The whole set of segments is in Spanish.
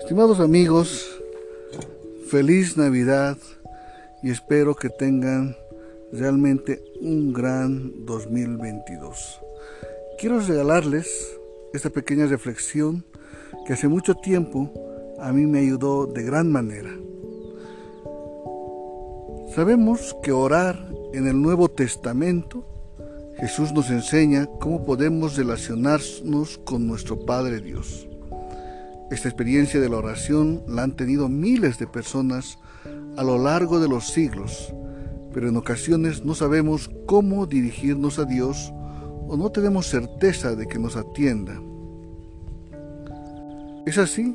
Estimados amigos, feliz Navidad y espero que tengan realmente un gran 2022. Quiero regalarles esta pequeña reflexión que hace mucho tiempo a mí me ayudó de gran manera. Sabemos que orar en el Nuevo Testamento, Jesús nos enseña cómo podemos relacionarnos con nuestro Padre Dios. Esta experiencia de la oración la han tenido miles de personas a lo largo de los siglos, pero en ocasiones no sabemos cómo dirigirnos a Dios o no tenemos certeza de que nos atienda. Es así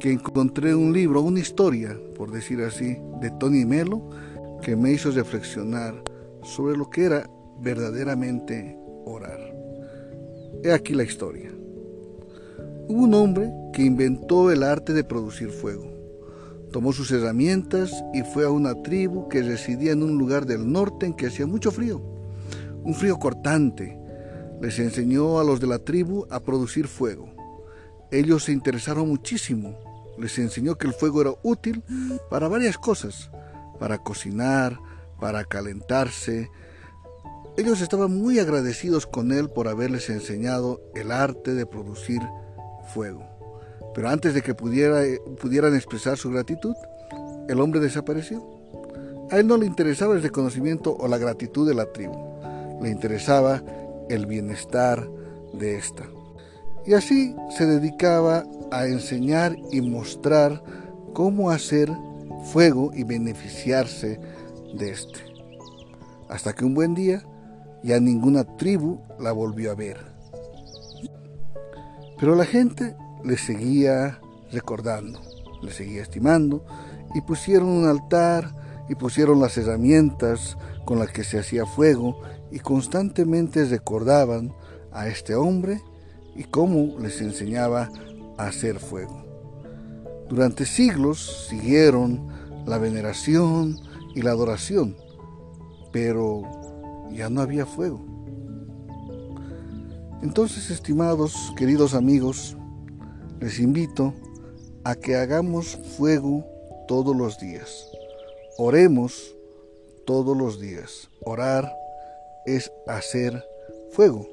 que encontré un libro, una historia, por decir así, de Tony Melo, que me hizo reflexionar sobre lo que era verdaderamente orar. He aquí la historia. Hubo un hombre que inventó el arte de producir fuego. Tomó sus herramientas y fue a una tribu que residía en un lugar del norte en que hacía mucho frío, un frío cortante. Les enseñó a los de la tribu a producir fuego. Ellos se interesaron muchísimo. Les enseñó que el fuego era útil para varias cosas, para cocinar, para calentarse. Ellos estaban muy agradecidos con él por haberles enseñado el arte de producir fuego. Pero antes de que pudiera, pudieran expresar su gratitud, el hombre desapareció. A él no le interesaba el reconocimiento o la gratitud de la tribu, le interesaba el bienestar de esta. Y así se dedicaba a enseñar y mostrar cómo hacer fuego y beneficiarse de este. Hasta que un buen día ya ninguna tribu la volvió a ver. Pero la gente le seguía recordando, le seguía estimando y pusieron un altar y pusieron las herramientas con las que se hacía fuego y constantemente recordaban a este hombre y cómo les enseñaba a hacer fuego. Durante siglos siguieron la veneración y la adoración, pero ya no había fuego. Entonces, estimados, queridos amigos, les invito a que hagamos fuego todos los días. Oremos todos los días. Orar es hacer fuego,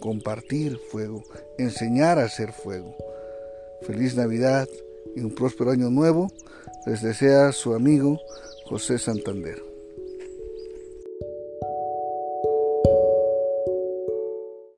compartir fuego, enseñar a hacer fuego. Feliz Navidad y un próspero año nuevo les desea su amigo José Santander.